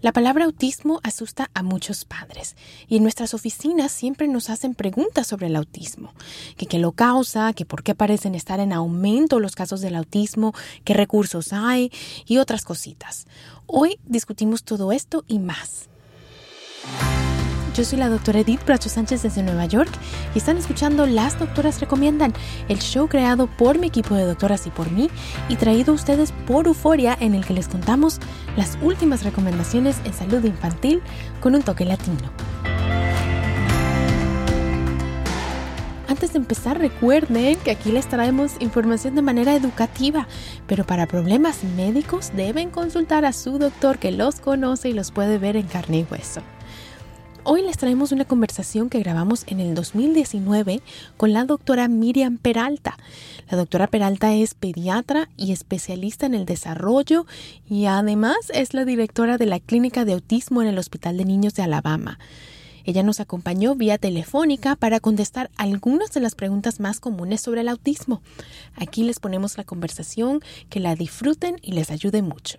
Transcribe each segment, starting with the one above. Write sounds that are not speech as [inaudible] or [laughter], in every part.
La palabra autismo asusta a muchos padres y en nuestras oficinas siempre nos hacen preguntas sobre el autismo, que qué lo causa, que por qué parecen estar en aumento los casos del autismo, qué recursos hay y otras cositas. Hoy discutimos todo esto y más. Yo soy la doctora Edith Bracho Sánchez desde Nueva York y están escuchando Las Doctoras Recomiendan, el show creado por mi equipo de doctoras y por mí y traído a ustedes por Euforia en el que les contamos las últimas recomendaciones en salud infantil con un toque latino. Antes de empezar, recuerden que aquí les traemos información de manera educativa, pero para problemas médicos deben consultar a su doctor que los conoce y los puede ver en carne y hueso. Hoy les traemos una conversación que grabamos en el 2019 con la doctora Miriam Peralta. La doctora Peralta es pediatra y especialista en el desarrollo y además es la directora de la Clínica de Autismo en el Hospital de Niños de Alabama. Ella nos acompañó vía telefónica para contestar algunas de las preguntas más comunes sobre el autismo. Aquí les ponemos la conversación, que la disfruten y les ayude mucho.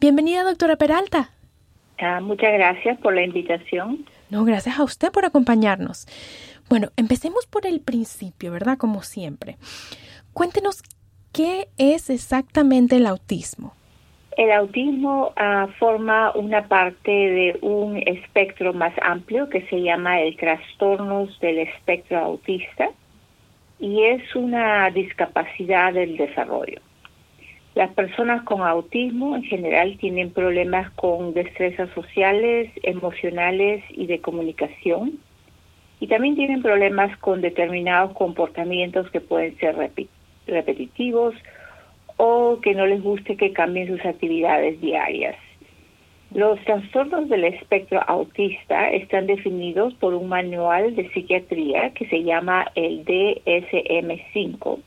Bienvenida, doctora Peralta. Ah, muchas gracias por la invitación. No, gracias a usted por acompañarnos. Bueno, empecemos por el principio, ¿verdad? Como siempre. Cuéntenos qué es exactamente el autismo. El autismo ah, forma una parte de un espectro más amplio que se llama el trastornos del espectro autista y es una discapacidad del desarrollo. Las personas con autismo en general tienen problemas con destrezas sociales, emocionales y de comunicación. Y también tienen problemas con determinados comportamientos que pueden ser repetitivos o que no les guste que cambien sus actividades diarias. Los trastornos del espectro autista están definidos por un manual de psiquiatría que se llama el DSM-5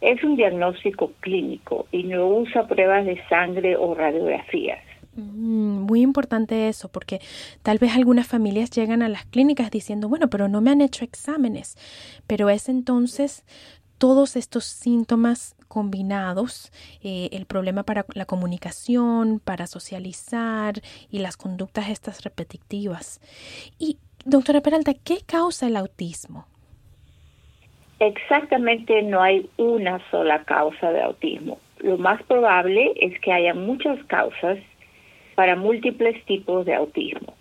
es un diagnóstico clínico y no usa pruebas de sangre o radiografías. Mm, muy importante eso, porque tal vez algunas familias llegan a las clínicas diciendo, bueno, pero no me han hecho exámenes, pero es entonces todos estos síntomas combinados, eh, el problema para la comunicación, para socializar y las conductas estas repetitivas. Y, doctora Peralta, ¿qué causa el autismo? Exactamente no hay una sola causa de autismo. Lo más probable es que haya muchas causas para múltiples tipos de autismo.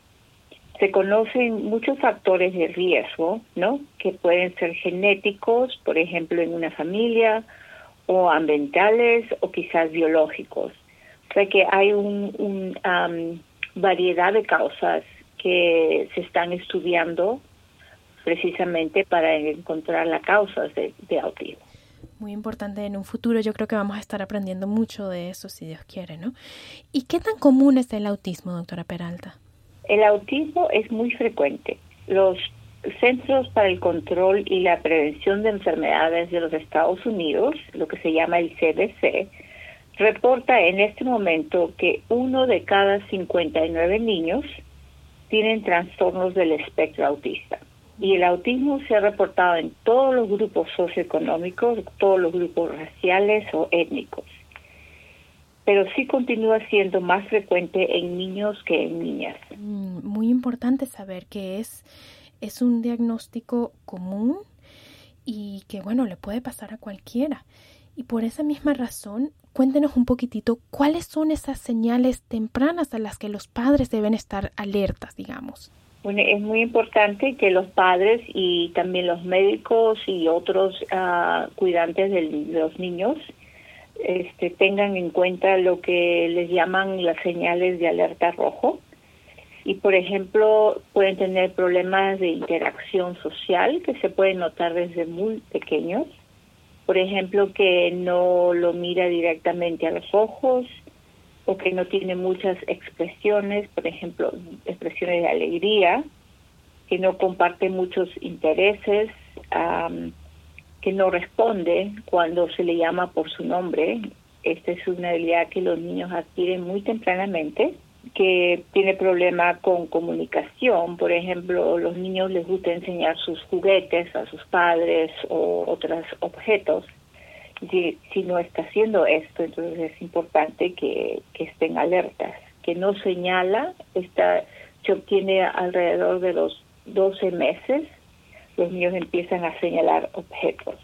Se conocen muchos factores de riesgo, ¿no? Que pueden ser genéticos, por ejemplo, en una familia, o ambientales o quizás biológicos. O sea que hay una un, variedad de causas que se están estudiando precisamente para encontrar las causas de, de autismo muy importante en un futuro. Yo creo que vamos a estar aprendiendo mucho de eso, si Dios quiere, ¿no? ¿Y qué tan común es el autismo, doctora Peralta? El autismo es muy frecuente. Los Centros para el Control y la Prevención de Enfermedades de los Estados Unidos, lo que se llama el CDC, reporta en este momento que uno de cada 59 niños tienen trastornos del espectro autista. Y el autismo se ha reportado en todos los grupos socioeconómicos, todos los grupos raciales o étnicos. Pero sí continúa siendo más frecuente en niños que en niñas. Mm, muy importante saber que es es un diagnóstico común y que, bueno, le puede pasar a cualquiera. Y por esa misma razón, cuéntenos un poquitito cuáles son esas señales tempranas a las que los padres deben estar alertas, digamos. Bueno, es muy importante que los padres y también los médicos y otros uh, cuidantes de los niños este, tengan en cuenta lo que les llaman las señales de alerta rojo y por ejemplo pueden tener problemas de interacción social que se pueden notar desde muy pequeños. Por ejemplo, que no lo mira directamente a los ojos o que no tiene muchas expresiones, por ejemplo, expresiones de alegría, que no comparte muchos intereses, que no responde cuando se le llama por su nombre. Esta es una habilidad que los niños adquieren muy tempranamente que tiene problema con comunicación. Por ejemplo, los niños les gusta enseñar sus juguetes a sus padres o otros objetos. Si, si no está haciendo esto, entonces es importante que, estén alertas. Que no señala, está, se obtiene alrededor de los 12 meses, los niños empiezan a señalar objetos.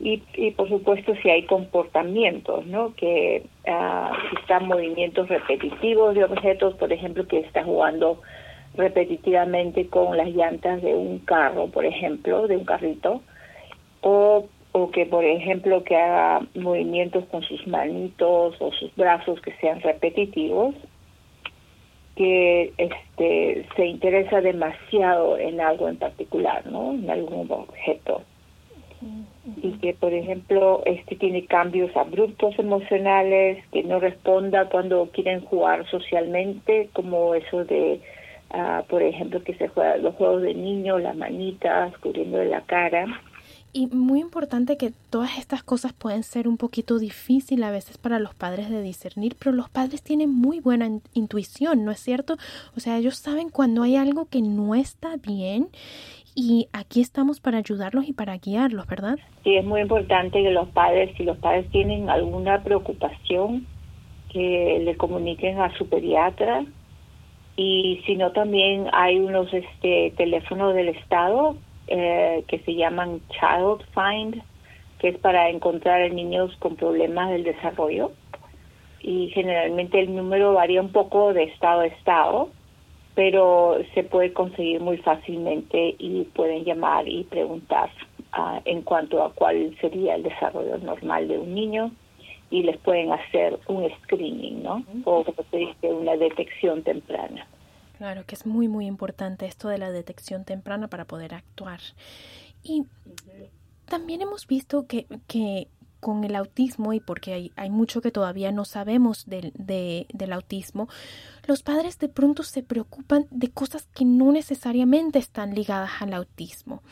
Y, y por supuesto si hay comportamientos, ¿no? Que uh, si están movimientos repetitivos de objetos, por ejemplo, que está jugando repetitivamente con las llantas de un carro, por ejemplo, de un carrito, o, o que, por ejemplo, que haga movimientos con sus manitos o sus brazos que sean repetitivos, que este, se interesa demasiado en algo en particular, ¿no? En algún objeto. Y que por ejemplo este tiene cambios abruptos emocionales que no responda cuando quieren jugar socialmente como eso de uh, por ejemplo que se juega los juegos de niños las manitas cubriendo de la cara y muy importante que todas estas cosas pueden ser un poquito difícil a veces para los padres de discernir, pero los padres tienen muy buena intuición, ¿no es cierto? O sea, ellos saben cuando hay algo que no está bien y aquí estamos para ayudarlos y para guiarlos, ¿verdad? Sí, es muy importante que los padres, si los padres tienen alguna preocupación, que le comuniquen a su pediatra y si no también hay unos este teléfonos del estado eh, que se llaman Child Find, que es para encontrar a niños con problemas del desarrollo y generalmente el número varía un poco de estado a estado pero se puede conseguir muy fácilmente y pueden llamar y preguntar uh, en cuanto a cuál sería el desarrollo normal de un niño y les pueden hacer un screening, ¿no? O como se dice, una detección temprana. Claro que es muy, muy importante esto de la detección temprana para poder actuar. Y también hemos visto que, que con el autismo y porque hay, hay mucho que todavía no sabemos del, del autismo, los padres de pronto se preocupan de cosas que no necesariamente están ligadas al autismo.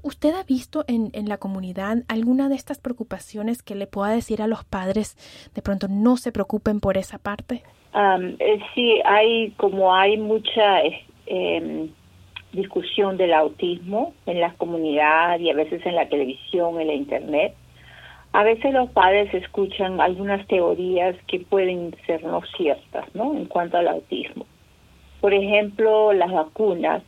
¿Usted ha visto en, en, la comunidad alguna de estas preocupaciones que le pueda decir a los padres de pronto no se preocupen por esa parte? Um, sí, hay como hay mucha eh, discusión del autismo en la comunidad y a veces en la televisión, en la internet. A veces los padres escuchan algunas teorías que pueden ser no ciertas, ¿no? En cuanto al autismo. Por ejemplo, las vacunas.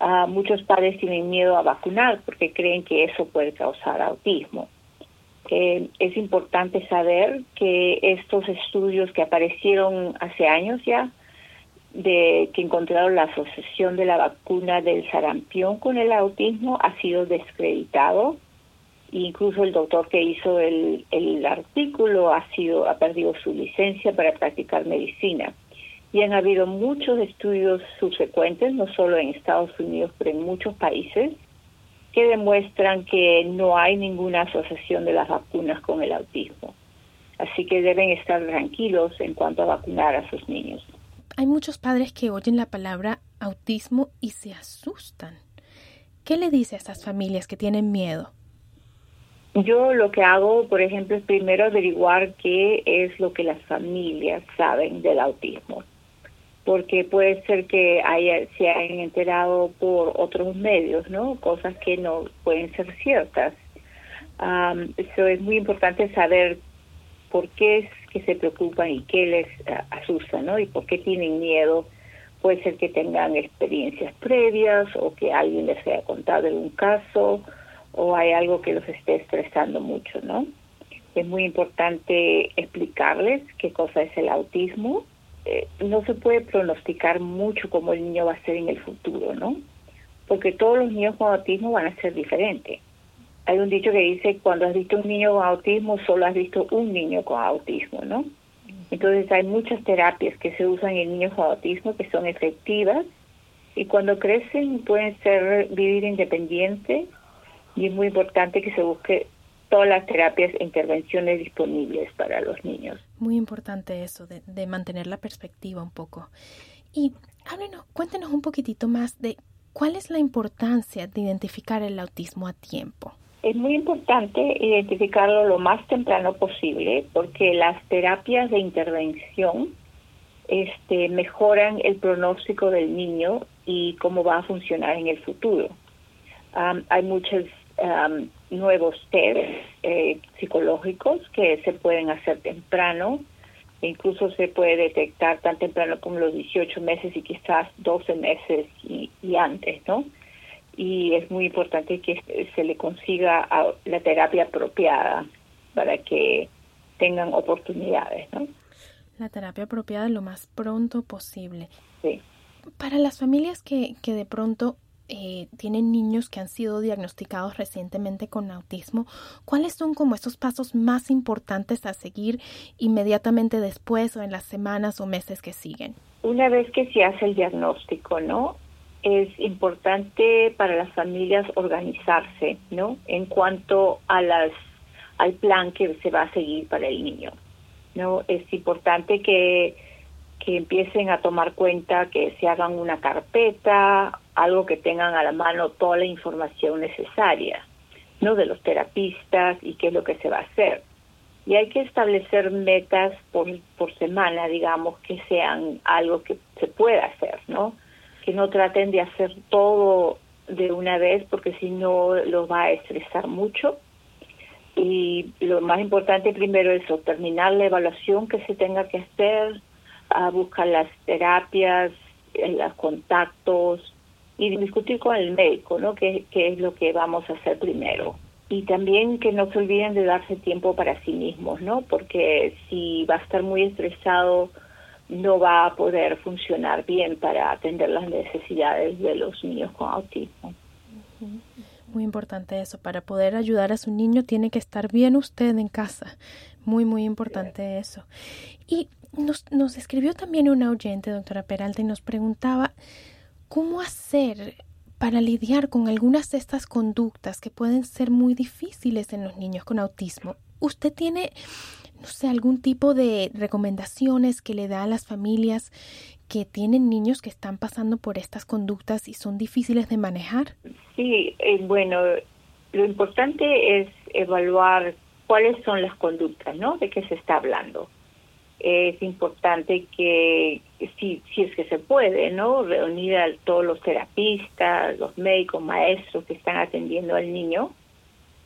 Uh, muchos padres tienen miedo a vacunar porque creen que eso puede causar autismo. Eh, es importante saber que estos estudios que aparecieron hace años ya, de que encontraron la asociación de la vacuna del sarampión con el autismo, ha sido descreditado Incluso el doctor que hizo el, el artículo ha sido ha perdido su licencia para practicar medicina. Y han habido muchos estudios subsecuentes, no solo en Estados Unidos, pero en muchos países, que demuestran que no hay ninguna asociación de las vacunas con el autismo. Así que deben estar tranquilos en cuanto a vacunar a sus niños. Hay muchos padres que oyen la palabra autismo y se asustan. ¿Qué le dice a esas familias que tienen miedo? Yo lo que hago, por ejemplo, es primero averiguar qué es lo que las familias saben del autismo, porque puede ser que haya, se hayan enterado por otros medios, ¿no? Cosas que no pueden ser ciertas. eso es muy importante saber por qué es que se preocupan y qué les asusta, ¿no? Y por qué tienen miedo. Puede ser que tengan experiencias previas o que alguien les haya contado un caso o hay algo que los esté estresando mucho, ¿no? Es muy importante explicarles qué cosa es el autismo. Eh, no se puede pronosticar mucho cómo el niño va a ser en el futuro, ¿no? Porque todos los niños con autismo van a ser diferentes hay un dicho que dice, cuando has visto un niño con autismo, solo has visto un niño con autismo, ¿no? Entonces hay muchas terapias que se usan en niños con autismo que son efectivas y cuando crecen pueden ser vivir independiente y es muy importante que se busque todas las terapias e intervenciones disponibles para los niños. Muy importante eso, de, de mantener la perspectiva un poco. Y háblenos, cuéntenos un poquitito más de cuál es la importancia de identificar el autismo a tiempo. Es muy importante identificarlo lo más temprano posible porque las terapias de intervención este, mejoran el pronóstico del niño y cómo va a funcionar en el futuro. hay muchos nuevos test eh, psicológicos que se pueden hacer temprano, incluso se puede detectar tan temprano como los 18 meses y quizás 12 meses y, y antes, ¿no? y es muy importante que se le consiga la terapia apropiada para que tengan oportunidades, ¿no? La terapia apropiada lo más pronto posible. Sí. Para las familias que, que de pronto eh, tienen niños que han sido diagnosticados recientemente con autismo, ¿cuáles son como esos pasos más importantes a seguir inmediatamente después o en las semanas o meses que siguen? Una vez que se hace el diagnóstico, ¿no? es importante para las familias organizarse, ¿no? En cuanto a las al plan que se va a seguir para el niño, ¿no? Es importante que que empiecen a tomar cuenta, que se hagan una carpeta, algo que tengan a la mano toda la información necesaria, ¿no? De los terapistas y qué es lo que se va a hacer. Y hay que establecer metas por, por semana, digamos, que sean algo que se pueda hacer, ¿no? que no traten de hacer todo de una vez porque si no los va a estresar mucho. Y lo más importante primero es terminar la evaluación que se tenga que hacer, buscar las terapias, eh, los contactos y discutir con el médico, ¿no? ¿Qué, qué es lo que vamos a hacer primero? Y también que no se olviden de darse tiempo para sí mismos, ¿no? Porque si va a estar muy estresado, no va a poder funcionar bien para atender las necesidades de los niños con autismo. Muy importante eso, para poder ayudar a su niño tiene que estar bien usted en casa. Muy, muy importante eso. Y nos, nos escribió también una oyente, doctora Peralta, y nos preguntaba cómo hacer para lidiar con algunas de estas conductas que pueden ser muy difíciles en los niños con autismo. ¿Usted tiene no sé, algún tipo de recomendaciones que le da a las familias que tienen niños que están pasando por estas conductas y son difíciles de manejar? Sí, eh, bueno, lo importante es evaluar cuáles son las conductas, ¿no? De qué se está hablando. Es importante que, si, si es que se puede, ¿no? Reunir a todos los terapistas, los médicos, maestros que están atendiendo al niño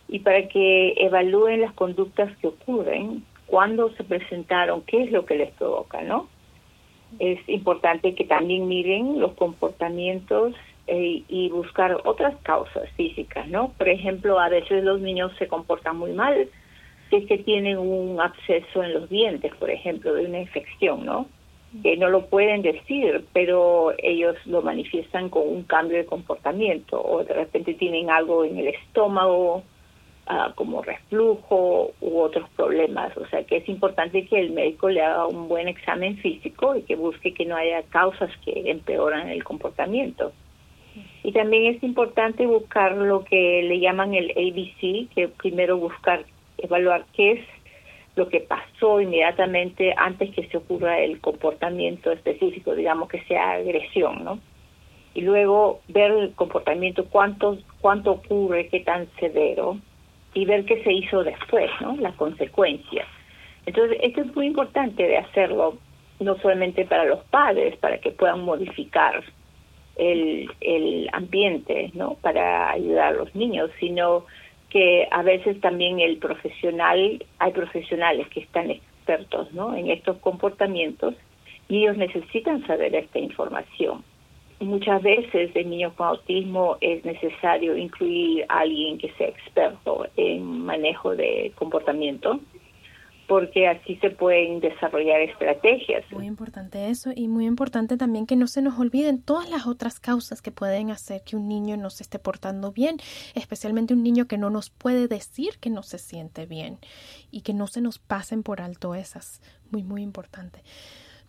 y para que evalúen las conductas que ocurren cuándo se presentaron, qué es lo que les provoca, ¿no? Es importante que también miren los comportamientos eh, y buscar otras causas físicas, ¿no? Por ejemplo, a veces los niños se comportan muy mal si es que tienen un absceso en los dientes, por ejemplo, de una infección, ¿no? Que no lo pueden decir, pero ellos lo manifiestan con un cambio de comportamiento o de repente tienen algo en el estómago ah, como reflujo u otros problemas. O sea que es importante que el médico le haga un buen examen físico y que busque que no haya causas que empeoran el comportamiento. Y también es importante buscar lo que le llaman el ABC, que primero buscar, evaluar qué es lo que pasó inmediatamente antes que se ocurra el comportamiento específico, digamos que sea agresión, ¿no? Y luego ver el comportamiento, cuánto, cuánto ocurre, qué tan severo, y ver qué se hizo después, ¿no? Las consecuencias. Entonces, esto es muy importante de hacerlo, no solamente para los padres, para que puedan modificar el, el ambiente, ¿no? Para ayudar a los niños, sino que a veces también el profesional, hay profesionales que están expertos ¿no? en estos comportamientos y ellos necesitan saber esta información. Muchas veces en niños con autismo es necesario incluir a alguien que sea experto en manejo de comportamiento porque así se pueden desarrollar estrategias. Muy importante eso y muy importante también que no se nos olviden todas las otras causas que pueden hacer que un niño no se esté portando bien, especialmente un niño que no nos puede decir que no se siente bien y que no se nos pasen por alto esas. Muy, muy importante.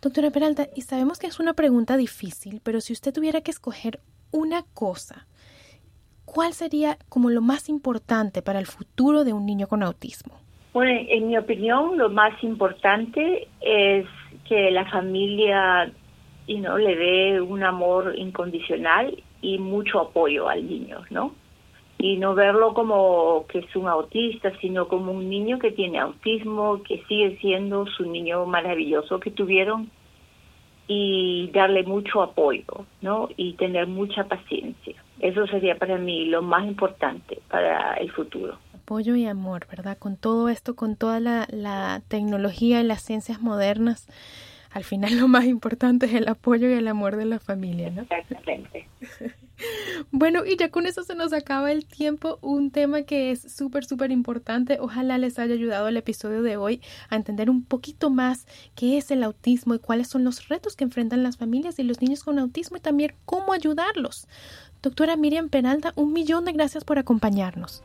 Doctora Peralta, y sabemos que es una pregunta difícil, pero si usted tuviera que escoger una cosa, ¿cuál sería como lo más importante para el futuro de un niño con autismo? Bueno, en mi opinión, lo más importante es que la familia you le dé un amor incondicional y mucho apoyo al niño, ¿no? Y no verlo como que es un autista, sino como un niño que tiene autismo, que sigue siendo su niño maravilloso que tuvieron y darle mucho apoyo, ¿no? Y tener mucha paciencia. Eso sería para mí lo más importante para el futuro apoyo y amor, ¿verdad? Con todo esto, con toda la, tecnología y las ciencias modernas, al final lo más importante es el apoyo y el amor de la familia, ¿no? Exactamente. [laughs] Bueno, y ya con eso se nos acaba el tiempo, un tema que es súper, súper importante. Ojalá les haya ayudado el episodio de hoy a entender un poquito más qué es el autismo y cuáles son los retos que enfrentan las familias y los niños con autismo y también cómo ayudarlos. Doctora Miriam Penalta, un millón de gracias por acompañarnos.